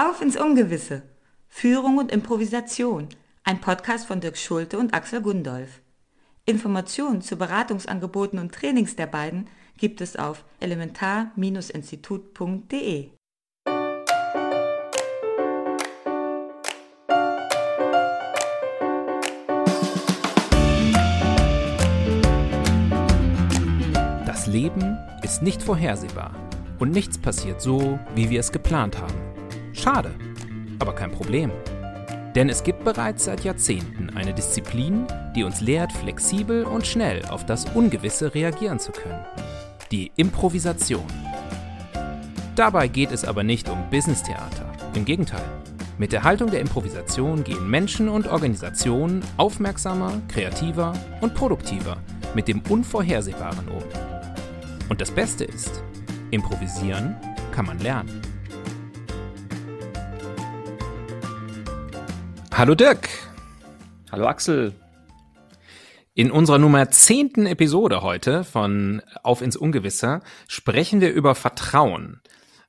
Auf ins Ungewisse. Führung und Improvisation. Ein Podcast von Dirk Schulte und Axel Gundolf. Informationen zu Beratungsangeboten und Trainings der beiden gibt es auf elementar-institut.de. Das Leben ist nicht vorhersehbar und nichts passiert so, wie wir es geplant haben. Schade, aber kein Problem. Denn es gibt bereits seit Jahrzehnten eine Disziplin, die uns lehrt, flexibel und schnell auf das Ungewisse reagieren zu können. Die Improvisation. Dabei geht es aber nicht um Business-Theater. Im Gegenteil. Mit der Haltung der Improvisation gehen Menschen und Organisationen aufmerksamer, kreativer und produktiver mit dem Unvorhersehbaren um. Und das Beste ist, improvisieren kann man lernen. Hallo Dirk. Hallo Axel. In unserer Nummer zehnten Episode heute von Auf ins Ungewisse sprechen wir über Vertrauen.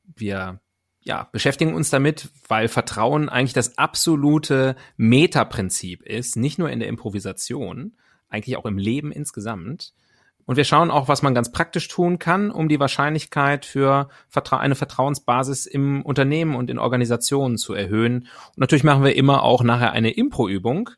Wir ja, beschäftigen uns damit, weil Vertrauen eigentlich das absolute Metaprinzip ist, nicht nur in der Improvisation, eigentlich auch im Leben insgesamt. Und wir schauen auch, was man ganz praktisch tun kann, um die Wahrscheinlichkeit für eine Vertrauensbasis im Unternehmen und in Organisationen zu erhöhen. Und natürlich machen wir immer auch nachher eine Impro-Übung.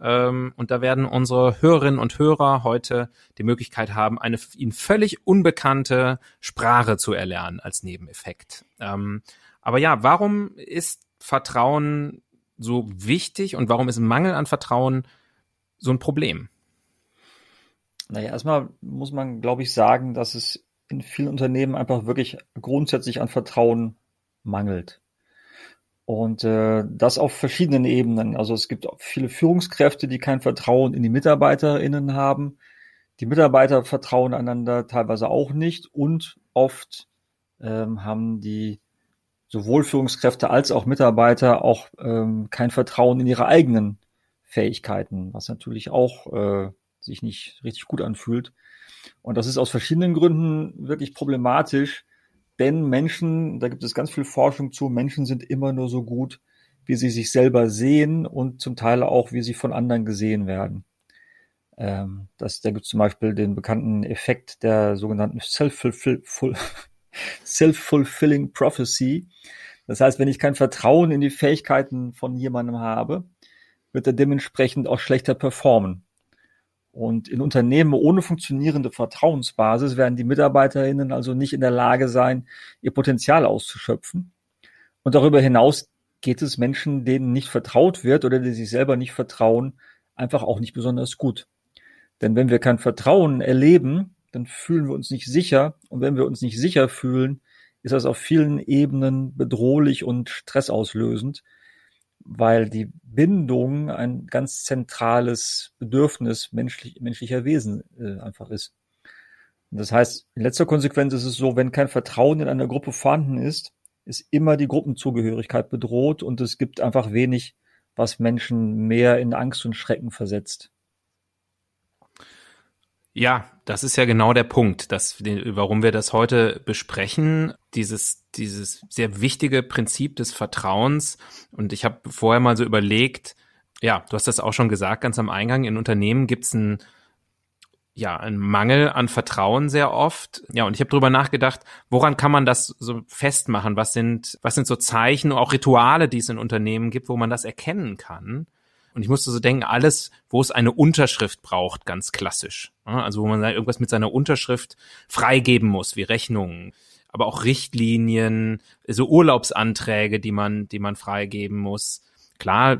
Ähm, und da werden unsere Hörerinnen und Hörer heute die Möglichkeit haben, eine ihnen völlig unbekannte Sprache zu erlernen als Nebeneffekt. Ähm, aber ja, warum ist Vertrauen so wichtig und warum ist Mangel an Vertrauen so ein Problem? Naja, erstmal muss man, glaube ich, sagen, dass es in vielen Unternehmen einfach wirklich grundsätzlich an Vertrauen mangelt. Und äh, das auf verschiedenen Ebenen. Also es gibt viele Führungskräfte, die kein Vertrauen in die MitarbeiterInnen haben. Die Mitarbeiter vertrauen einander teilweise auch nicht und oft ähm, haben die sowohl Führungskräfte als auch Mitarbeiter auch ähm, kein Vertrauen in ihre eigenen Fähigkeiten, was natürlich auch äh, sich nicht richtig gut anfühlt. Und das ist aus verschiedenen Gründen wirklich problematisch, denn Menschen, da gibt es ganz viel Forschung zu, Menschen sind immer nur so gut, wie sie sich selber sehen und zum Teil auch, wie sie von anderen gesehen werden. Ähm, das, da gibt es zum Beispiel den bekannten Effekt der sogenannten Self-Fulfilling Prophecy. Das heißt, wenn ich kein Vertrauen in die Fähigkeiten von jemandem habe, wird er dementsprechend auch schlechter performen. Und in Unternehmen ohne funktionierende Vertrauensbasis werden die MitarbeiterInnen also nicht in der Lage sein, ihr Potenzial auszuschöpfen. Und darüber hinaus geht es Menschen, denen nicht vertraut wird oder die sich selber nicht vertrauen, einfach auch nicht besonders gut. Denn wenn wir kein Vertrauen erleben, dann fühlen wir uns nicht sicher. Und wenn wir uns nicht sicher fühlen, ist das auf vielen Ebenen bedrohlich und stressauslösend weil die Bindung ein ganz zentrales Bedürfnis menschlich, menschlicher Wesen äh, einfach ist. Und das heißt, in letzter Konsequenz ist es so, wenn kein Vertrauen in einer Gruppe vorhanden ist, ist immer die Gruppenzugehörigkeit bedroht und es gibt einfach wenig, was Menschen mehr in Angst und Schrecken versetzt. Ja, das ist ja genau der Punkt, dass, warum wir das heute besprechen. Dieses, dieses sehr wichtige Prinzip des Vertrauens. Und ich habe vorher mal so überlegt, ja, du hast das auch schon gesagt, ganz am Eingang, in Unternehmen gibt es ein ja, ein Mangel an Vertrauen sehr oft. Ja, und ich habe drüber nachgedacht, woran kann man das so festmachen? Was sind, was sind so Zeichen, auch Rituale, die es in Unternehmen gibt, wo man das erkennen kann? Und ich musste so denken, alles, wo es eine Unterschrift braucht, ganz klassisch. Also wo man irgendwas mit seiner Unterschrift freigeben muss, wie Rechnungen, aber auch Richtlinien, so Urlaubsanträge, die man, die man freigeben muss. Klar,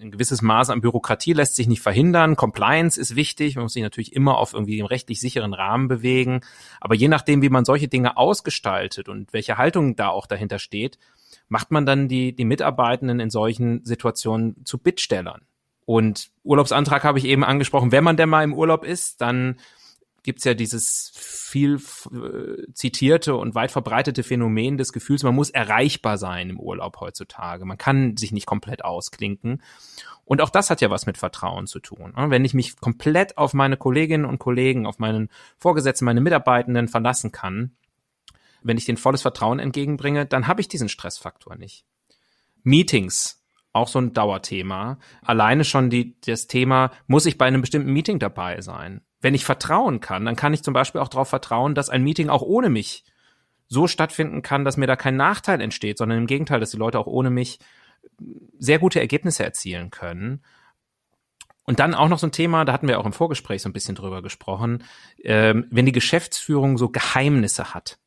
ein gewisses Maß an Bürokratie lässt sich nicht verhindern. Compliance ist wichtig. Man muss sich natürlich immer auf irgendwie im rechtlich sicheren Rahmen bewegen. Aber je nachdem, wie man solche Dinge ausgestaltet und welche Haltung da auch dahinter steht, macht man dann die, die Mitarbeitenden in solchen Situationen zu Bittstellern. Und Urlaubsantrag habe ich eben angesprochen. Wenn man denn mal im Urlaub ist, dann gibt's ja dieses viel äh, zitierte und weit verbreitete Phänomen des Gefühls, man muss erreichbar sein im Urlaub heutzutage. Man kann sich nicht komplett ausklinken. Und auch das hat ja was mit Vertrauen zu tun. Ne? Wenn ich mich komplett auf meine Kolleginnen und Kollegen, auf meinen Vorgesetzten, meine Mitarbeitenden verlassen kann, wenn ich den volles Vertrauen entgegenbringe, dann habe ich diesen Stressfaktor nicht. Meetings, auch so ein Dauerthema. Alleine schon die, das Thema, muss ich bei einem bestimmten Meeting dabei sein? Wenn ich vertrauen kann, dann kann ich zum Beispiel auch darauf vertrauen, dass ein Meeting auch ohne mich so stattfinden kann, dass mir da kein Nachteil entsteht, sondern im Gegenteil, dass die Leute auch ohne mich sehr gute Ergebnisse erzielen können. Und dann auch noch so ein Thema, da hatten wir auch im Vorgespräch so ein bisschen drüber gesprochen, ähm, wenn die Geschäftsführung so Geheimnisse hat.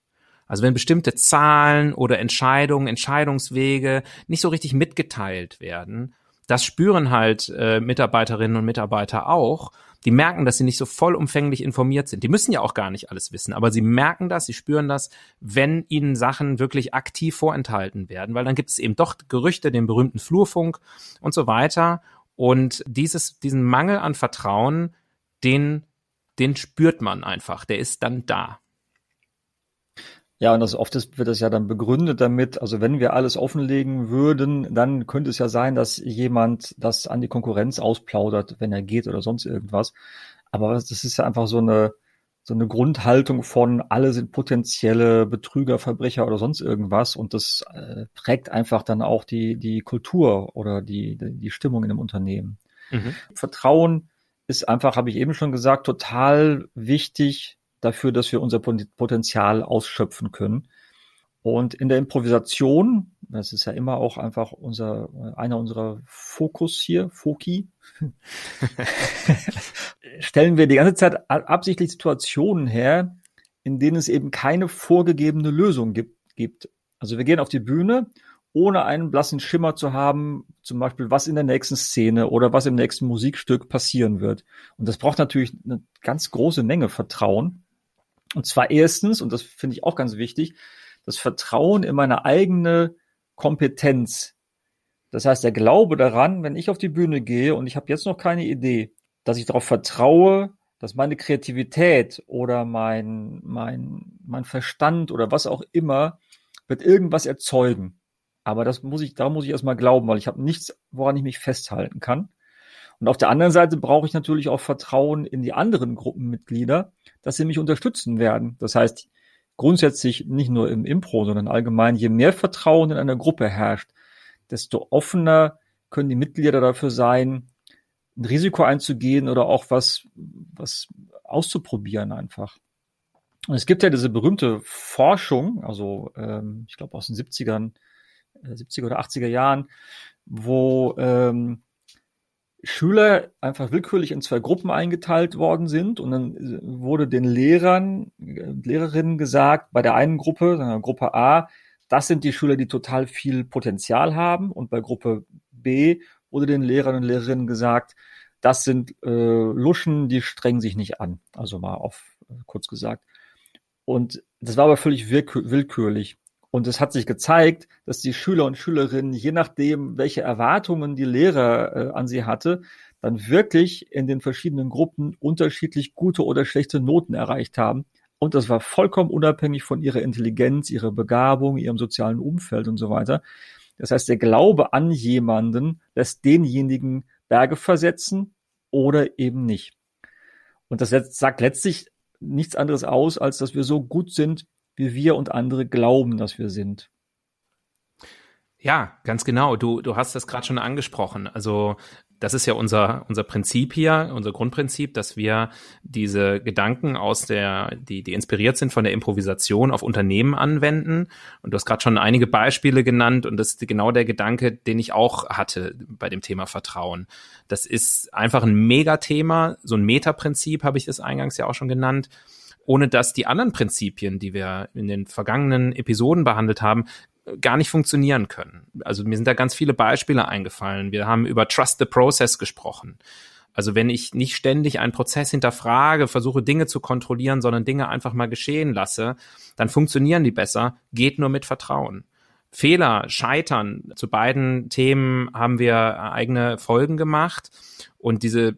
Also wenn bestimmte Zahlen oder Entscheidungen, Entscheidungswege nicht so richtig mitgeteilt werden, das spüren halt äh, Mitarbeiterinnen und Mitarbeiter auch. Die merken, dass sie nicht so vollumfänglich informiert sind. Die müssen ja auch gar nicht alles wissen, aber sie merken das, sie spüren das, wenn ihnen Sachen wirklich aktiv vorenthalten werden, weil dann gibt es eben doch Gerüchte, den berühmten Flurfunk und so weiter. Und dieses, diesen Mangel an Vertrauen, den, den spürt man einfach. Der ist dann da. Ja, und das oft ist, wird das ja dann begründet damit, also wenn wir alles offenlegen würden, dann könnte es ja sein, dass jemand das an die Konkurrenz ausplaudert, wenn er geht oder sonst irgendwas. Aber das ist ja einfach so eine, so eine Grundhaltung von, alle sind potenzielle Betrüger, Verbrecher oder sonst irgendwas. Und das äh, prägt einfach dann auch die, die Kultur oder die, die Stimmung in einem Unternehmen. Mhm. Vertrauen ist einfach, habe ich eben schon gesagt, total wichtig dafür, dass wir unser Potenzial ausschöpfen können. Und in der Improvisation, das ist ja immer auch einfach unser, einer unserer Fokus hier, Foki, stellen wir die ganze Zeit absichtlich Situationen her, in denen es eben keine vorgegebene Lösung gibt. gibt. Also wir gehen auf die Bühne, ohne einen blassen Schimmer zu haben, zum Beispiel, was in der nächsten Szene oder was im nächsten Musikstück passieren wird. Und das braucht natürlich eine ganz große Menge Vertrauen. Und zwar erstens, und das finde ich auch ganz wichtig, das Vertrauen in meine eigene Kompetenz. Das heißt, der Glaube daran, wenn ich auf die Bühne gehe und ich habe jetzt noch keine Idee, dass ich darauf vertraue, dass meine Kreativität oder mein, mein, mein Verstand oder was auch immer wird irgendwas erzeugen. Aber das muss ich, da muss ich erstmal glauben, weil ich habe nichts, woran ich mich festhalten kann. Und auf der anderen Seite brauche ich natürlich auch Vertrauen in die anderen Gruppenmitglieder, dass sie mich unterstützen werden. Das heißt, grundsätzlich nicht nur im Impro, sondern allgemein, je mehr Vertrauen in einer Gruppe herrscht, desto offener können die Mitglieder dafür sein, ein Risiko einzugehen oder auch was, was auszuprobieren einfach. Und es gibt ja diese berühmte Forschung, also ähm, ich glaube aus den 70ern, äh, 70er oder 80er Jahren, wo ähm, Schüler einfach willkürlich in zwei Gruppen eingeteilt worden sind und dann äh, wurde den Lehrern, äh, Lehrerinnen gesagt, bei der einen Gruppe, Gruppe A, das sind die Schüler, die total viel Potenzial haben und bei Gruppe B wurde den Lehrern und Lehrerinnen gesagt, das sind äh, Luschen, die strengen sich nicht an. Also mal auf äh, kurz gesagt. Und das war aber völlig willkürlich. Und es hat sich gezeigt, dass die Schüler und Schülerinnen, je nachdem, welche Erwartungen die Lehrer äh, an sie hatte, dann wirklich in den verschiedenen Gruppen unterschiedlich gute oder schlechte Noten erreicht haben. Und das war vollkommen unabhängig von ihrer Intelligenz, ihrer Begabung, ihrem sozialen Umfeld und so weiter. Das heißt, der Glaube an jemanden lässt denjenigen Berge versetzen oder eben nicht. Und das sagt letztlich nichts anderes aus, als dass wir so gut sind, wie wir und andere glauben, dass wir sind. Ja, ganz genau. Du, du hast das gerade schon angesprochen. Also das ist ja unser, unser Prinzip hier, unser Grundprinzip, dass wir diese Gedanken aus der, die, die inspiriert sind von der Improvisation auf Unternehmen anwenden. Und du hast gerade schon einige Beispiele genannt und das ist genau der Gedanke, den ich auch hatte bei dem Thema Vertrauen. Das ist einfach ein Megathema, so ein Metaprinzip habe ich das eingangs ja auch schon genannt ohne dass die anderen Prinzipien, die wir in den vergangenen Episoden behandelt haben, gar nicht funktionieren können. Also mir sind da ganz viele Beispiele eingefallen. Wir haben über Trust the Process gesprochen. Also wenn ich nicht ständig einen Prozess hinterfrage, versuche Dinge zu kontrollieren, sondern Dinge einfach mal geschehen lasse, dann funktionieren die besser, geht nur mit Vertrauen. Fehler, Scheitern, zu beiden Themen haben wir eigene Folgen gemacht und diese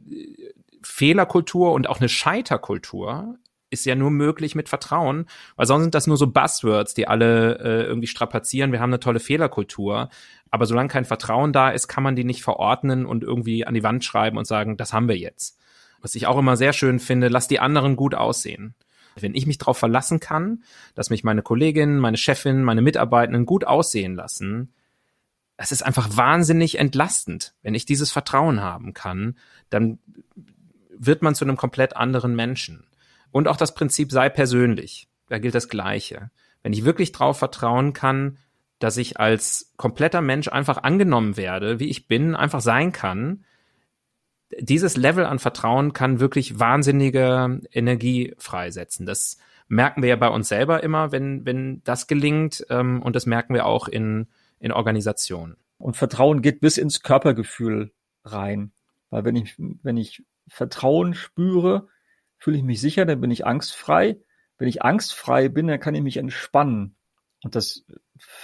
Fehlerkultur und auch eine Scheiterkultur ist ja nur möglich mit Vertrauen, weil sonst sind das nur so Buzzwords, die alle äh, irgendwie strapazieren. Wir haben eine tolle Fehlerkultur, aber solange kein Vertrauen da ist, kann man die nicht verordnen und irgendwie an die Wand schreiben und sagen, das haben wir jetzt. Was ich auch immer sehr schön finde, lass die anderen gut aussehen. Wenn ich mich darauf verlassen kann, dass mich meine Kolleginnen, meine Chefin, meine Mitarbeitenden gut aussehen lassen, es ist einfach wahnsinnig entlastend. Wenn ich dieses Vertrauen haben kann, dann wird man zu einem komplett anderen Menschen. Und auch das Prinzip sei persönlich. Da gilt das Gleiche. Wenn ich wirklich drauf vertrauen kann, dass ich als kompletter Mensch einfach angenommen werde, wie ich bin, einfach sein kann, dieses Level an Vertrauen kann wirklich wahnsinnige Energie freisetzen. Das merken wir ja bei uns selber immer, wenn, wenn das gelingt. Ähm, und das merken wir auch in, in Organisationen. Und Vertrauen geht bis ins Körpergefühl rein. Weil wenn ich, wenn ich Vertrauen spüre, fühle ich mich sicher, dann bin ich angstfrei. Wenn ich angstfrei bin, dann kann ich mich entspannen. Und das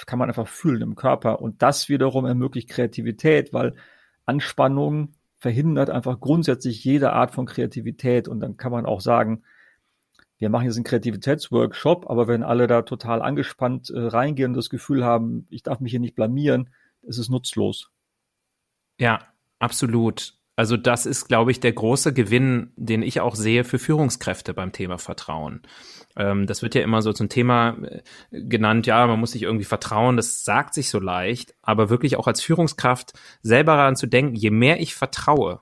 kann man einfach fühlen im Körper. Und das wiederum ermöglicht Kreativität, weil Anspannung verhindert einfach grundsätzlich jede Art von Kreativität. Und dann kann man auch sagen, wir machen jetzt einen Kreativitätsworkshop, aber wenn alle da total angespannt äh, reingehen und das Gefühl haben, ich darf mich hier nicht blamieren, ist es nutzlos. Ja, absolut. Also das ist, glaube ich, der große Gewinn, den ich auch sehe für Führungskräfte beim Thema Vertrauen. Ähm, das wird ja immer so zum Thema äh, genannt, ja, man muss sich irgendwie vertrauen, das sagt sich so leicht, aber wirklich auch als Führungskraft selber daran zu denken, je mehr ich vertraue,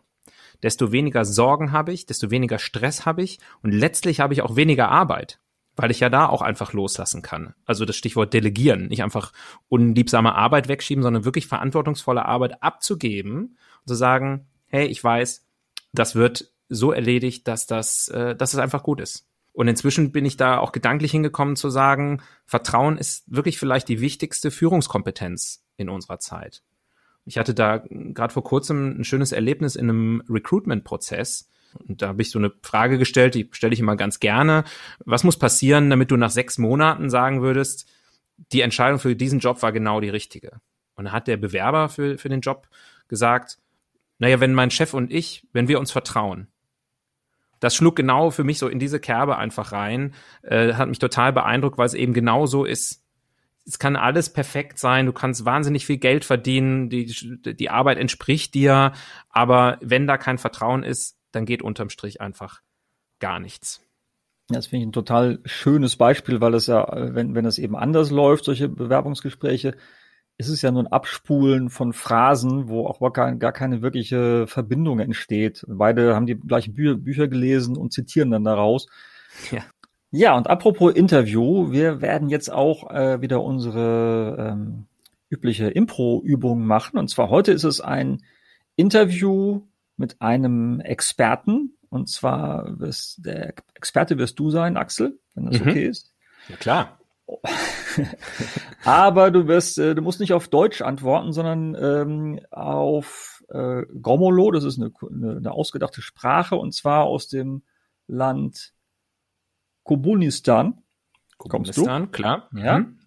desto weniger Sorgen habe ich, desto weniger Stress habe ich und letztlich habe ich auch weniger Arbeit, weil ich ja da auch einfach loslassen kann. Also das Stichwort delegieren, nicht einfach unliebsame Arbeit wegschieben, sondern wirklich verantwortungsvolle Arbeit abzugeben und zu sagen, hey, ich weiß, das wird so erledigt, dass das, äh, dass es einfach gut ist. Und inzwischen bin ich da auch gedanklich hingekommen zu sagen, Vertrauen ist wirklich vielleicht die wichtigste Führungskompetenz in unserer Zeit. Ich hatte da gerade vor kurzem ein schönes Erlebnis in einem Recruitment-Prozess. Und da habe ich so eine Frage gestellt, die stelle ich immer ganz gerne. Was muss passieren, damit du nach sechs Monaten sagen würdest, die Entscheidung für diesen Job war genau die richtige? Und da hat der Bewerber für, für den Job gesagt, naja, wenn mein Chef und ich, wenn wir uns vertrauen, das schlug genau für mich so in diese Kerbe einfach rein, äh, hat mich total beeindruckt, weil es eben genau so ist. Es kann alles perfekt sein, du kannst wahnsinnig viel Geld verdienen, die, die Arbeit entspricht dir, aber wenn da kein Vertrauen ist, dann geht unterm Strich einfach gar nichts. Das finde ich ein total schönes Beispiel, weil es ja, wenn, wenn es eben anders läuft, solche Bewerbungsgespräche, ist es ja nur ein Abspulen von Phrasen, wo auch gar, gar keine wirkliche Verbindung entsteht. Beide haben die gleichen Bü Bücher gelesen und zitieren dann daraus. Ja. Ja, und apropos Interview, wir werden jetzt auch äh, wieder unsere ähm, übliche Impro-Übung machen. Und zwar heute ist es ein Interview mit einem Experten. Und zwar wirst, der Experte wirst du sein, Axel, wenn das mhm. okay ist. Ja, klar. Aber du wirst, äh, du musst nicht auf Deutsch antworten, sondern ähm, auf äh, Gomolo. Das ist eine, eine, eine ausgedachte Sprache und zwar aus dem Land Kobunistan. Kobunistan, klar. Ja. Mhm.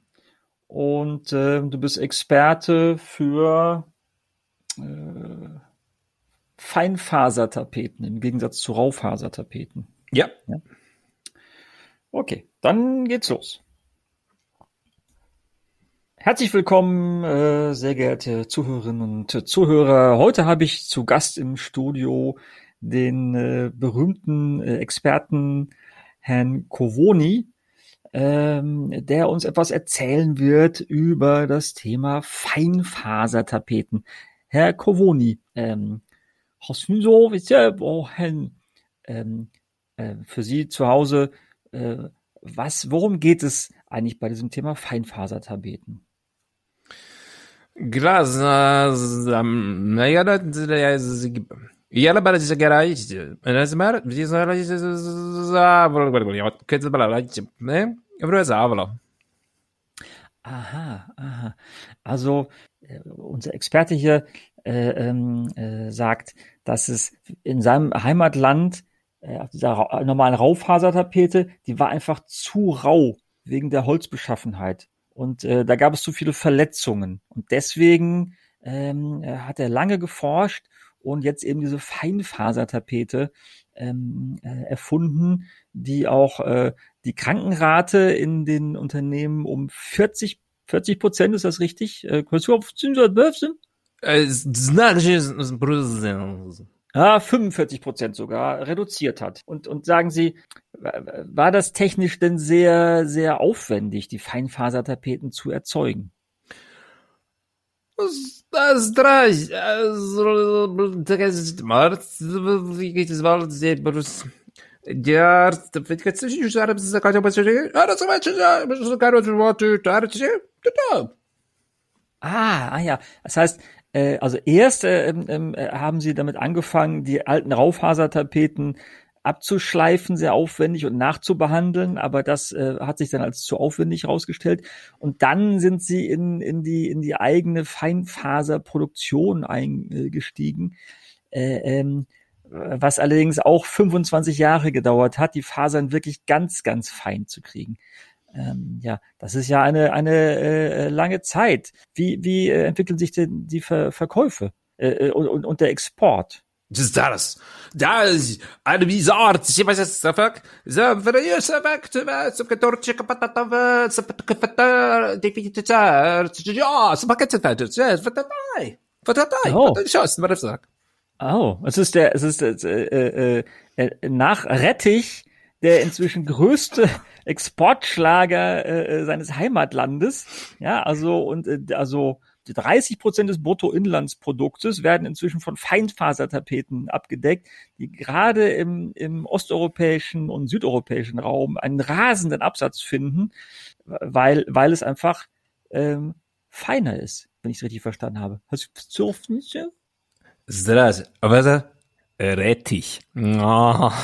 Und äh, du bist Experte für äh, Feinfasertapeten im Gegensatz zu Raufasertapeten. Ja. ja. Okay, dann geht's los. Herzlich willkommen, äh, sehr geehrte Zuhörerinnen und Zuhörer. Heute habe ich zu Gast im Studio den äh, berühmten äh, Experten Herrn Kovoni, ähm, der uns etwas erzählen wird über das Thema Feinfasertapeten. Herr Kovoni, ähm, ähm, äh, für Sie zu Hause, äh, was, worum geht es eigentlich bei diesem Thema Feinfasertapeten? Yalla bara garaj. Aha, aha. Also äh, unser Experte hier äh, ähm, äh, sagt, dass es in seinem Heimatland äh, dieser normalen Raufasertapete, die war einfach zu rau wegen der Holzbeschaffenheit. Und äh, da gab es zu viele Verletzungen. Und deswegen ähm, äh, hat er lange geforscht und jetzt eben diese Feinfasertapete ähm, äh, erfunden, die auch äh, die Krankenrate in den Unternehmen um 40 40 Prozent, ist das richtig? Äh, ah, 45 Prozent sogar reduziert hat. Und, und sagen Sie, war das technisch denn sehr, sehr aufwendig, die Feinfasertapeten zu erzeugen? Zdrać, Ah, ah ja. Das heißt, äh, also erst äh, äh, haben sie damit angefangen, die alten Raufasertapeten abzuschleifen, sehr aufwendig und nachzubehandeln, aber das äh, hat sich dann als zu aufwendig herausgestellt. Und dann sind sie in, in, die, in die eigene Feinfaserproduktion eingestiegen, äh, ähm, was allerdings auch 25 Jahre gedauert hat, die Fasern wirklich ganz, ganz fein zu kriegen. Ähm, ja, das ist ja eine, eine äh, lange Zeit. Wie, wie äh, entwickeln sich denn die Ver Verkäufe äh, und, und, und der Export? Zaraz. Zaraz. Ale mi zart. Się was jest safak. Zawraje safak. Subkatorcie kapatatowe. Subkafata. Definitycar. Ja, verdatai. Verdatai. Oh. Schaust, ich sag. Oh, es ist der, es ist äh, äh, äh, nach Rettich der inzwischen größte Exportschlager äh, seines Heimatlandes. Ja, also und äh, also 30 Prozent des Bruttoinlandsproduktes werden inzwischen von Feinfasertapeten abgedeckt, die gerade im, im osteuropäischen und südeuropäischen Raum einen rasenden Absatz finden, weil, weil es einfach ähm, feiner ist, wenn ich es richtig verstanden habe. Hast du Zdraz, aber Rettich. Oh.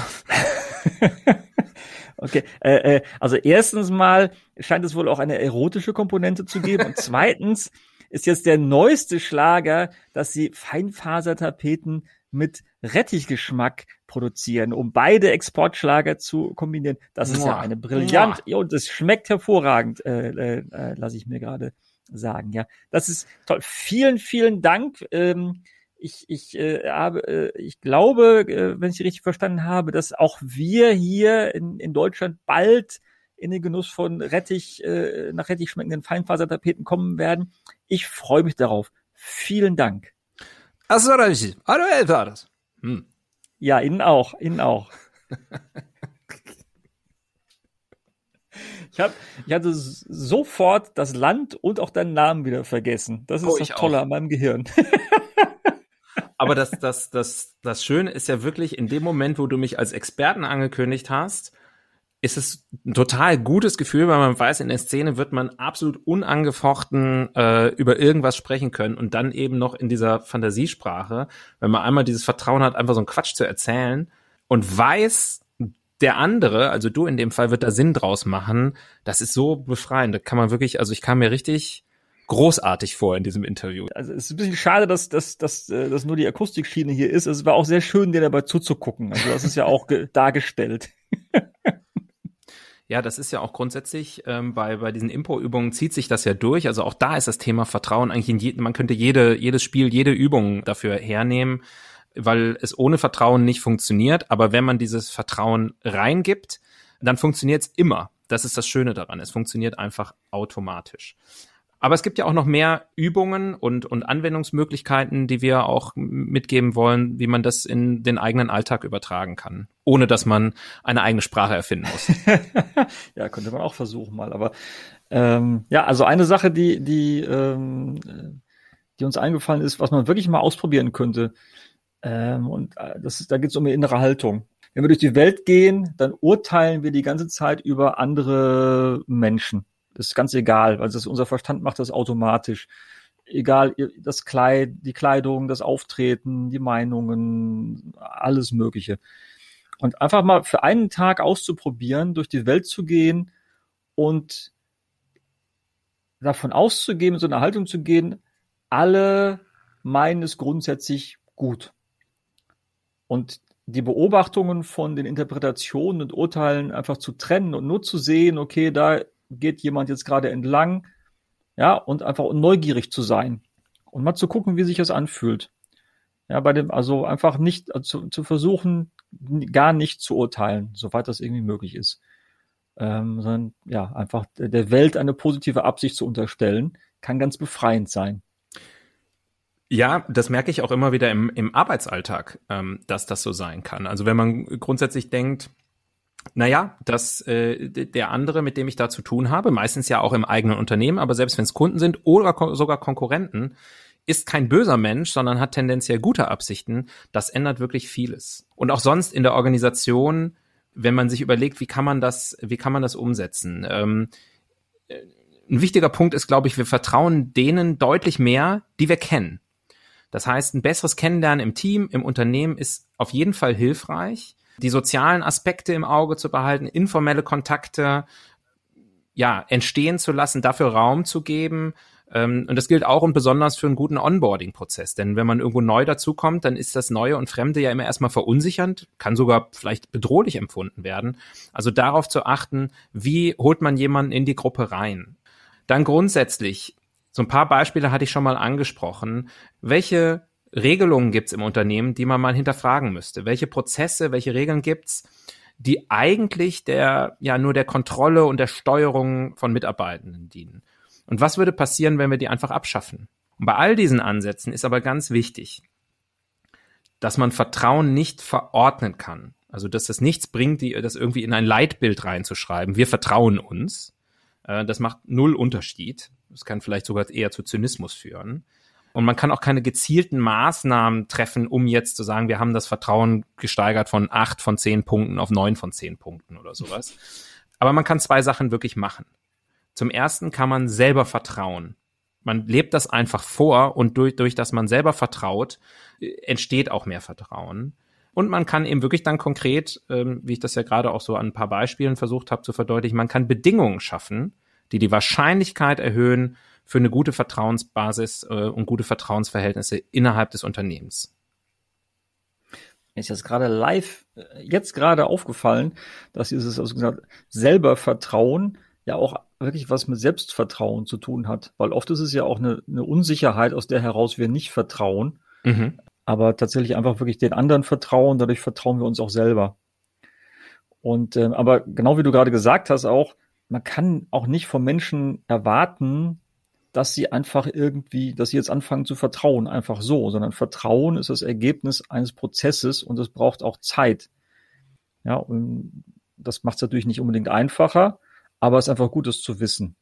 Okay, äh, äh, also erstens mal scheint es wohl auch eine erotische Komponente zu geben und zweitens ist jetzt der neueste Schlager, dass sie Feinfasertapeten mit Rettichgeschmack produzieren, um beide Exportschlager zu kombinieren. Das ist ja eine brillant ja, und es schmeckt hervorragend, äh, äh, äh, lasse ich mir gerade sagen. Ja, das ist toll. Vielen, vielen Dank. Ähm, ich, ich, äh, habe, äh, ich glaube, äh, wenn ich richtig verstanden habe, dass auch wir hier in, in Deutschland bald in den Genuss von Rettich, äh, nach Rettich schmeckenden Feinfasertapeten kommen werden. Ich freue mich darauf. Vielen Dank. Hm. Ja, Ihnen auch, Ihnen auch. Ich, hab, ich hatte sofort das Land und auch deinen Namen wieder vergessen. Das ist oh, das Tolle auch. an meinem Gehirn. Aber das, das, das, das Schöne ist ja wirklich, in dem Moment, wo du mich als Experten angekündigt hast, ist es ein total gutes Gefühl, weil man weiß, in der Szene wird man absolut unangefochten äh, über irgendwas sprechen können und dann eben noch in dieser Fantasiesprache, wenn man einmal dieses Vertrauen hat, einfach so einen Quatsch zu erzählen und weiß, der andere, also du in dem Fall, wird da Sinn draus machen. Das ist so befreiend. Da kann man wirklich, also ich kam mir richtig großartig vor in diesem Interview. Also es ist ein bisschen schade, dass, dass, dass, äh, dass nur die Akustikschiene hier ist. Es war auch sehr schön, dir dabei zuzugucken. Also das ist ja auch dargestellt. Ja, das ist ja auch grundsätzlich ähm, bei bei diesen Impo-Übungen zieht sich das ja durch. Also auch da ist das Thema Vertrauen eigentlich in je, man könnte jede jedes Spiel, jede Übung dafür hernehmen, weil es ohne Vertrauen nicht funktioniert. Aber wenn man dieses Vertrauen reingibt, dann funktioniert es immer. Das ist das Schöne daran. Es funktioniert einfach automatisch. Aber es gibt ja auch noch mehr Übungen und, und Anwendungsmöglichkeiten, die wir auch mitgeben wollen, wie man das in den eigenen Alltag übertragen kann, ohne dass man eine eigene Sprache erfinden muss. ja, könnte man auch versuchen mal. Aber ähm, ja, also eine Sache, die, die, ähm, die uns eingefallen ist, was man wirklich mal ausprobieren könnte. Ähm, und äh, das ist, da geht es um eine innere Haltung. Wenn wir durch die Welt gehen, dann urteilen wir die ganze Zeit über andere Menschen. Ist ganz egal, weil das, unser Verstand macht das automatisch. Egal, das Kleid, die Kleidung, das Auftreten, die Meinungen, alles Mögliche. Und einfach mal für einen Tag auszuprobieren, durch die Welt zu gehen und davon auszugehen, so eine Haltung zu gehen, alle meinen es grundsätzlich gut. Und die Beobachtungen von den Interpretationen und Urteilen einfach zu trennen und nur zu sehen, okay, da geht jemand jetzt gerade entlang, ja, und einfach neugierig zu sein und mal zu gucken, wie sich das anfühlt. Ja, bei dem, also einfach nicht also zu, versuchen, gar nicht zu urteilen, soweit das irgendwie möglich ist. Ähm, sondern ja, einfach der Welt eine positive Absicht zu unterstellen, kann ganz befreiend sein. Ja, das merke ich auch immer wieder im, im Arbeitsalltag, ähm, dass das so sein kann. Also wenn man grundsätzlich denkt, Naja, dass äh, der andere, mit dem ich da zu tun habe, meistens ja auch im eigenen Unternehmen, aber selbst wenn es Kunden sind oder ko sogar Konkurrenten, ist kein böser Mensch, sondern hat tendenziell gute Absichten. Das ändert wirklich vieles. Und auch sonst in der Organisation, wenn man sich überlegt, wie kann man das, wie kann man das umsetzen? Ähm, ein wichtiger Punkt ist, glaube ich, wir vertrauen denen deutlich mehr, die wir kennen. Das heißt, ein besseres Kennenlernen im Team, im Unternehmen ist auf jeden Fall hilfreich die sozialen Aspekte im Auge zu behalten, informelle Kontakte ja entstehen zu lassen, dafür Raum zu geben. Ähm, und das gilt auch und besonders für einen guten Onboarding-Prozess. Denn wenn man irgendwo neu dazukommt, dann ist das Neue und Fremde ja immer erstmal verunsichernd, kann sogar vielleicht bedrohlich empfunden werden. Also darauf zu achten, wie holt man jemanden in die Gruppe rein. Dann grundsätzlich, so ein paar Beispiele hatte ich schon mal angesprochen. Welche Regelungen gibt's im Unternehmen, die man mal hinterfragen müsste? Welche Prozesse, welche Regeln gibt's, die eigentlich der, ja, nur der Kontrolle und der Steuerung von Mitarbeitenden dienen? Und was würde passieren, wenn wir die einfach abschaffen? Und bei all diesen Ansätzen ist aber ganz wichtig, dass man Vertrauen nicht verordnen kann. Also, dass das nichts bringt, die, das irgendwie in ein Leitbild reinzuschreiben. Wir vertrauen uns. Äh, das macht null Unterschied. Das kann vielleicht sogar eher zu Zynismus führen. Und man kann auch keine gezielten Maßnahmen treffen, um jetzt zu sagen, wir haben das Vertrauen gesteigert von acht von zehn Punkten auf neun von zehn Punkten oder sowas. Aber man kann zwei Sachen wirklich machen. Zum ersten kann man selber vertrauen. Man lebt das einfach vor und durch, durch das man selber vertraut, entsteht auch mehr Vertrauen. Und man kann eben wirklich dann konkret, ähm, wie ich das ja gerade auch so an ein paar Beispielen versucht habe zu verdeutlichen, man kann Bedingungen schaffen, die die Wahrscheinlichkeit erhöhen, für eine gute Vertrauensbasis äh, und gute Vertrauensverhältnisse innerhalb des Unternehmens. Mir ist jetzt gerade live, äh, jetzt gerade aufgefallen, dass dieses also gesagt, selber Vertrauen ja auch wirklich was mit Selbstvertrauen zu tun hat. Weil oft ist es ja auch eine, eine Unsicherheit, aus der heraus wir nicht vertrauen. Mhm. Aber tatsächlich einfach wirklich den anderen vertrauen, dadurch vertrauen wir uns auch selber. Und äh, aber genau wie du gerade gesagt hast, auch, man kann auch nicht vom Menschen erwarten, dass sie einfach irgendwie, dass sie jetzt anfangen zu vertrauen, einfach so, sondern Vertrauen ist das Ergebnis eines Prozesses und es braucht auch Zeit. Ja, und das macht es natürlich nicht unbedingt einfacher, aber es ist einfach gut, es zu wissen.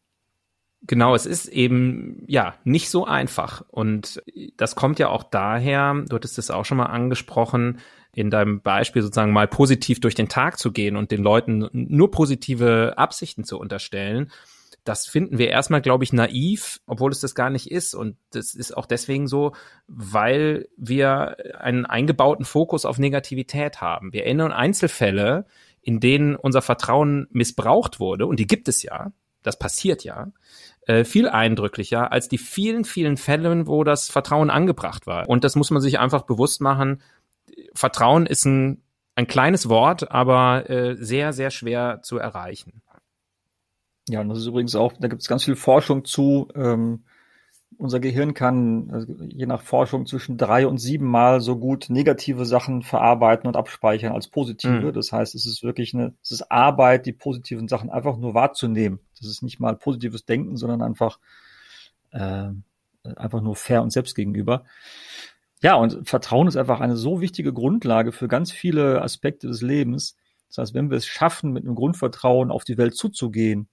Genau, es ist eben ja nicht so einfach und das kommt ja auch daher, du hattest es auch schon mal angesprochen, in deinem Beispiel sozusagen mal positiv durch den Tag zu gehen und den Leuten nur positive Absichten zu unterstellen das finden wir erstmal, glaube ich, naiv, obwohl es das gar nicht ist. Und das ist auch deswegen so, weil wir einen eingebauten Fokus auf Negativität haben. Wir erinnern Einzelfälle, in denen unser Vertrauen missbraucht wurde, und die gibt es ja, das passiert ja, äh, viel eindrücklicher als die vielen, vielen Fälle, wo das Vertrauen angebracht war. Und das muss man sich einfach bewusst machen. Vertrauen ist ein, ein kleines Wort, aber äh, sehr, sehr schwer zu erreichen. Ja, und das ist übrigens auch, da gibt es ganz viel Forschung zu. Ähm, unser Gehirn kann also je nach Forschung zwischen drei und sieben Mal so gut negative Sachen verarbeiten und abspeichern als positive. Mhm. Das heißt, es ist wirklich eine, es ist Arbeit, die positiven Sachen einfach nur wahrzunehmen. Das ist nicht mal positives Denken, sondern einfach, äh, einfach nur fair und selbst gegenüber. Ja, und Vertrauen ist einfach eine so wichtige Grundlage für ganz viele Aspekte des Lebens. Das heißt, wenn wir es schaffen, mit einem Grundvertrauen auf die Welt zuzugehen,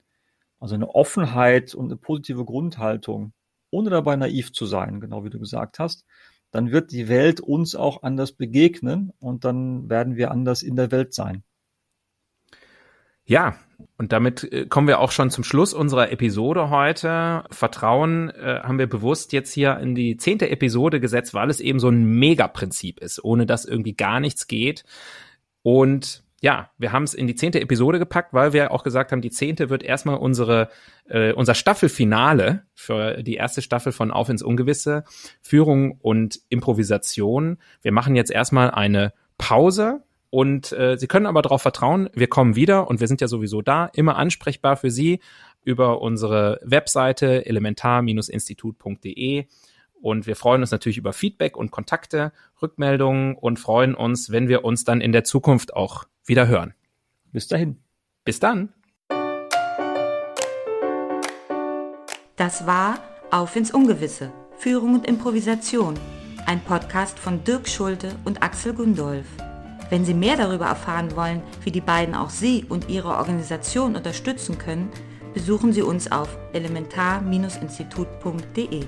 also eine Offenheit und eine positive Grundhaltung, ohne dabei naiv zu sein, genau wie du gesagt hast, dann wird die Welt uns auch anders begegnen und dann werden wir anders in der Welt sein. Ja, und damit äh, kommen wir auch schon zum Schluss unserer Episode heute. Vertrauen äh, haben wir bewusst jetzt hier in die zehnte Episode gesetzt, weil es eben so ein Megaprinzip ist, ohne dass irgendwie gar nichts geht. Und ja, wir haben es in die zehnte Episode gepackt, weil wir auch gesagt haben, die zehnte wird erstmal unsere äh, unser Staffelfinale für die erste Staffel von Auf ins Ungewisse, Führung und Improvisation. Wir machen jetzt erstmal eine Pause und äh, Sie können aber darauf vertrauen, wir kommen wieder und wir sind ja sowieso da, immer ansprechbar für Sie über unsere Webseite elementar-institut.de und wir freuen uns natürlich über Feedback und Kontakte, Rückmeldungen und freuen uns, wenn wir uns dann in der Zukunft auch wieder hören. Bis dahin. Bis dann. Das war Auf ins Ungewisse. Führung und Improvisation. Ein Podcast von Dirk Schulte und Axel Gundolf. Wenn Sie mehr darüber erfahren wollen, wie die beiden auch Sie und Ihre Organisation unterstützen können, besuchen Sie uns auf elementar-institut.de.